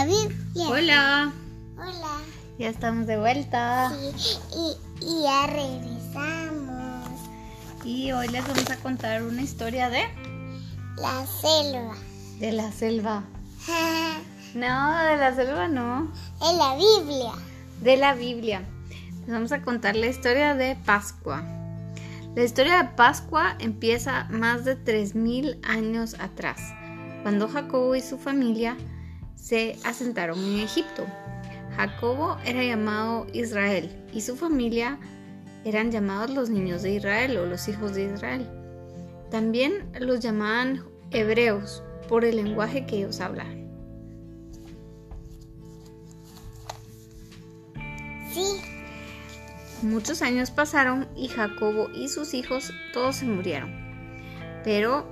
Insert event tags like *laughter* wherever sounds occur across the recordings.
la Biblia. Hola, Hola. ya estamos de vuelta Sí, y, y ya regresamos. y hoy les vamos a contar una historia de La selva. de la selva. *laughs* No, de la selva no, en la Biblia. de la Biblia. Les vamos a contar la historia de Pascua. La historia de Pascua empieza más de 3000 años atrás, cuando Jacobo y su familia se asentaron en Egipto. Jacobo era llamado Israel y su familia eran llamados los niños de Israel o los hijos de Israel. También los llamaban hebreos por el lenguaje que ellos hablaban. Sí. Muchos años pasaron y Jacobo y sus hijos todos se murieron. Pero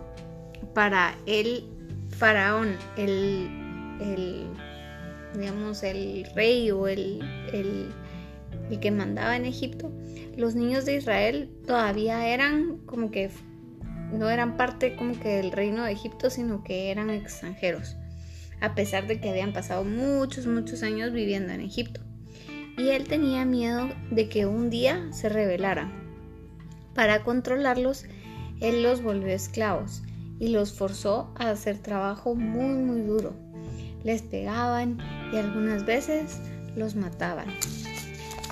para el faraón, el, el digamos, el rey o el, el, el que mandaba en Egipto, los niños de Israel todavía eran como que no eran parte como que del reino de Egipto, sino que eran extranjeros, a pesar de que habían pasado muchos, muchos años viviendo en Egipto y él tenía miedo de que un día se rebelaran. Para controlarlos, él los volvió esclavos y los forzó a hacer trabajo muy muy duro. Les pegaban y algunas veces los mataban.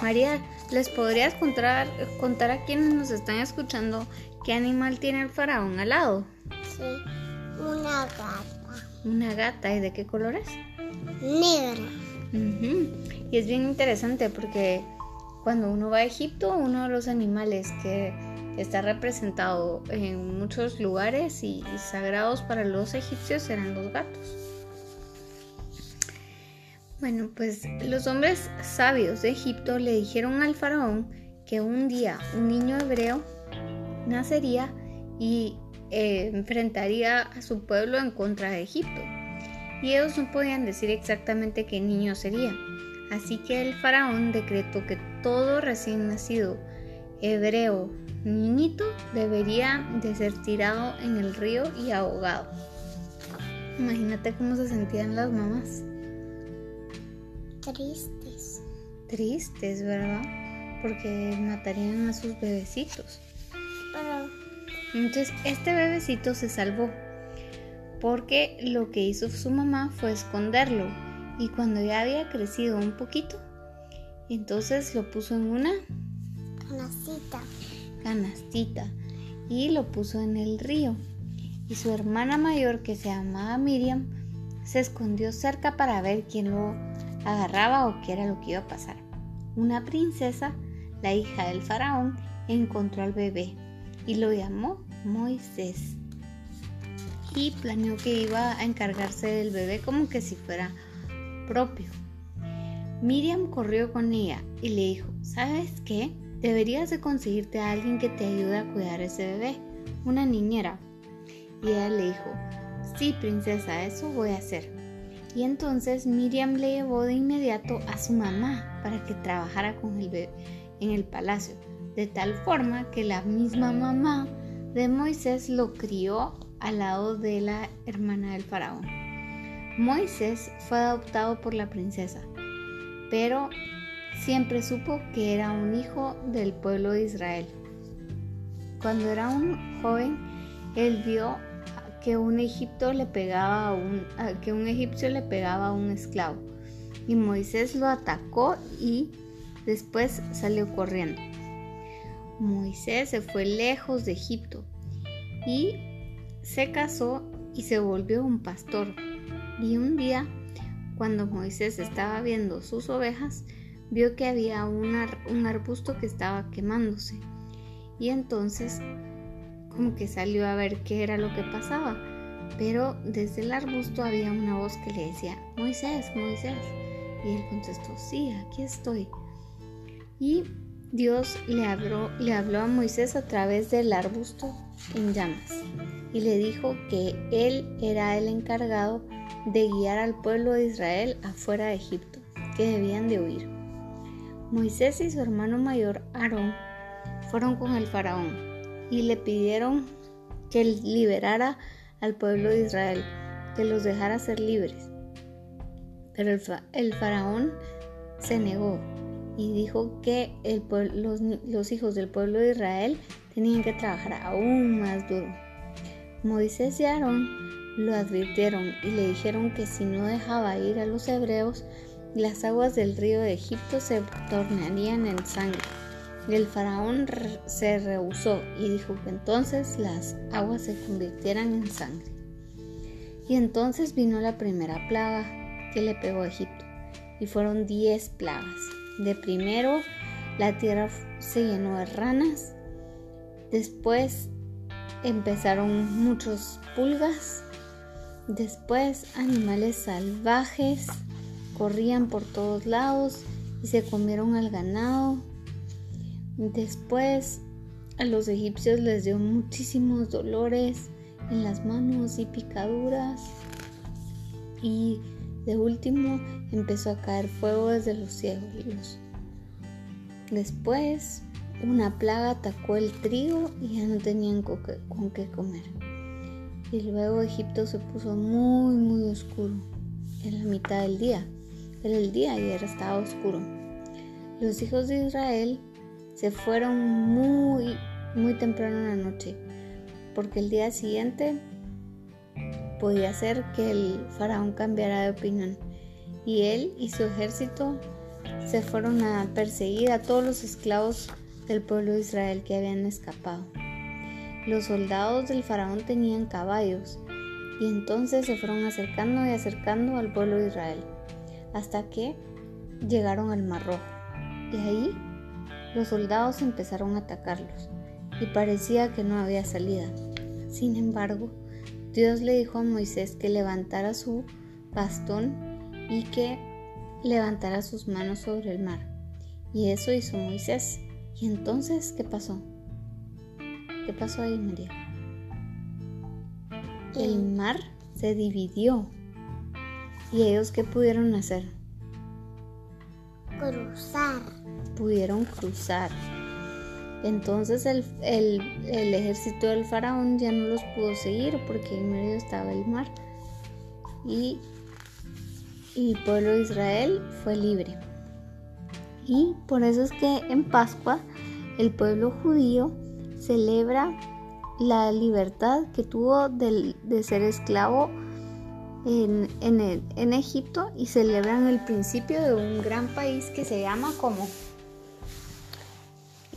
María, ¿les podrías contar, contar a quienes nos están escuchando qué animal tiene el faraón al lado? Sí. Una gata. Una gata, ¿y de qué color es? Negra. Ujú. Y es bien interesante porque cuando uno va a Egipto, uno de los animales que está representado en muchos lugares y, y sagrados para los egipcios eran los gatos. Bueno, pues los hombres sabios de Egipto le dijeron al faraón que un día un niño hebreo nacería y eh, enfrentaría a su pueblo en contra de Egipto y ellos no podían decir exactamente qué niño sería. Así que el faraón decretó que todo recién nacido hebreo niñito debería de ser tirado en el río y ahogado. Imagínate cómo se sentían las mamás. Tristes. Tristes, ¿verdad? Porque matarían a sus bebecitos. Pero Entonces este bebecito se salvó porque lo que hizo su mamá fue esconderlo y cuando ya había crecido un poquito, entonces lo puso en una cita. canastita y lo puso en el río. Y su hermana mayor, que se llamaba Miriam, se escondió cerca para ver quién lo agarraba o qué era lo que iba a pasar. Una princesa, la hija del faraón, encontró al bebé y lo llamó Moisés. Y planeó que iba a encargarse del bebé como que si fuera propio. Miriam corrió con ella y le dijo, ¿sabes qué? Deberías de conseguirte a alguien que te ayude a cuidar ese bebé, una niñera. Y ella le dijo, sí, princesa, eso voy a hacer. Y entonces Miriam le llevó de inmediato a su mamá para que trabajara con el bebé en el palacio, de tal forma que la misma mamá de Moisés lo crió al lado de la hermana del faraón. Moisés fue adoptado por la princesa, pero siempre supo que era un hijo del pueblo de Israel. Cuando era un joven, él vio que un egipto le pegaba a un, que un egipcio le pegaba a un esclavo y Moisés lo atacó y después salió corriendo. Moisés se fue lejos de Egipto y se casó y se volvió un pastor. Y un día, cuando Moisés estaba viendo sus ovejas, vio que había un, ar un arbusto que estaba quemándose. Y entonces, como que salió a ver qué era lo que pasaba. Pero desde el arbusto había una voz que le decía, Moisés, Moisés. Y él contestó, sí, aquí estoy. Y Dios le habló, le habló a Moisés a través del arbusto en llamas y le dijo que él era el encargado de guiar al pueblo de Israel afuera de Egipto, que debían de huir. Moisés y su hermano mayor Aarón fueron con el faraón y le pidieron que liberara al pueblo de Israel, que los dejara ser libres. Pero el, faraón se negó y dijo que los, los hijos del pueblo de Israel tenían que trabajar aún más duro. Moisés y Aarón lo advirtieron y le dijeron que si no dejaba ir a los hebreos, las aguas del río de Egipto se tornarían en sangre. El faraón se rehusó y dijo que entonces las aguas se convirtieran en sangre. Y entonces vino la primera plaga que le pegó a Egipto, y fueron diez plagas. De primero la tierra se llenó de ranas, después empezaron muchos pulgas, después animales salvajes corrían por todos lados y se comieron al ganado. Después a los egipcios les dio muchísimos dolores en las manos y picaduras y de último empezó a caer fuego desde los cielos. Después, una plaga atacó el trigo y ya no tenían con qué comer. Y luego Egipto se puso muy, muy oscuro en la mitad del día. Pero el día ya estaba oscuro. Los hijos de Israel se fueron muy, muy temprano en la noche, porque el día siguiente podía ser que el faraón cambiara de opinión y él y su ejército se fueron a perseguir a todos los esclavos del pueblo de Israel que habían escapado. Los soldados del faraón tenían caballos y entonces se fueron acercando y acercando al pueblo de Israel hasta que llegaron al Mar Rojo. Y ahí los soldados empezaron a atacarlos y parecía que no había salida. Sin embargo, Dios le dijo a Moisés que levantara su bastón y que levantara sus manos sobre el mar. Y eso hizo Moisés. ¿Y entonces qué pasó? ¿Qué pasó ahí, María? El mar se dividió. ¿Y ellos qué pudieron hacer? Cruzar. Pudieron cruzar. Entonces el, ejército del faraón ya no los pudo seguir porque en medio estaba el mar y el pueblo de Israel fue libre. Y por eso es que en Pascua el pueblo judío celebra la libertad que tuvo de, ser esclavo en, en Egipto y celebran el principio de un gran país que se llama como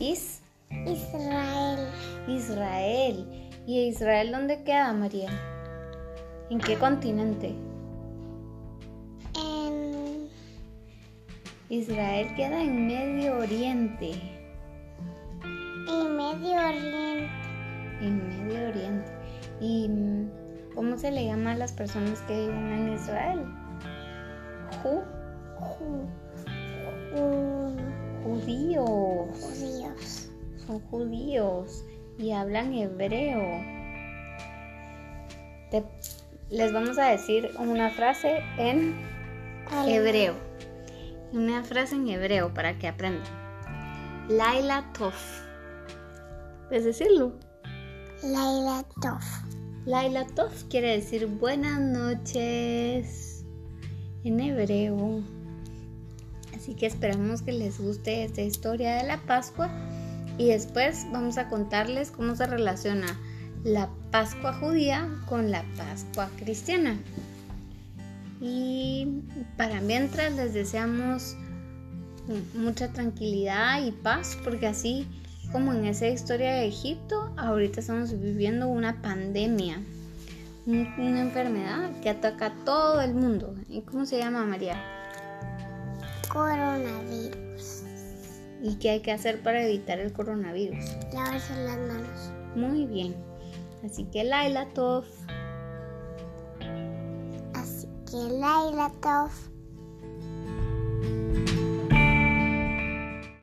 Is Israel. Israel. ¿Y Israel dónde queda, María? ¿En qué continente? En... Israel queda en Medio Oriente. En Medio Oriente. En Medio Oriente. ¿Y mm, cómo se le llama a las personas que viven en Israel? Ju. Judíos. Judíos judíos y hablan hebreo. les vamos a decir una frase en hebreo. Una frase en hebreo para que aprendan. Laila Tov. ¿Puedes decirlo? Laila Tov. Laila Tov quiere decir buenas noches en hebreo. Así que esperamos que les guste esta historia de la Pascua y después vamos a contarles cómo se relaciona la Pascua judía con la Pascua cristiana. Y para mientras les deseamos mucha tranquilidad y paz porque así como en esa historia de Egipto, ahorita estamos viviendo una pandemia, una enfermedad que ataca a todo el mundo. ¿Y cómo se llama María? Coronavirus. ¿Y qué hay que hacer para evitar el coronavirus? Lavarse las manos. Muy bien. Así que Laila Tov. Así que Laila Tov.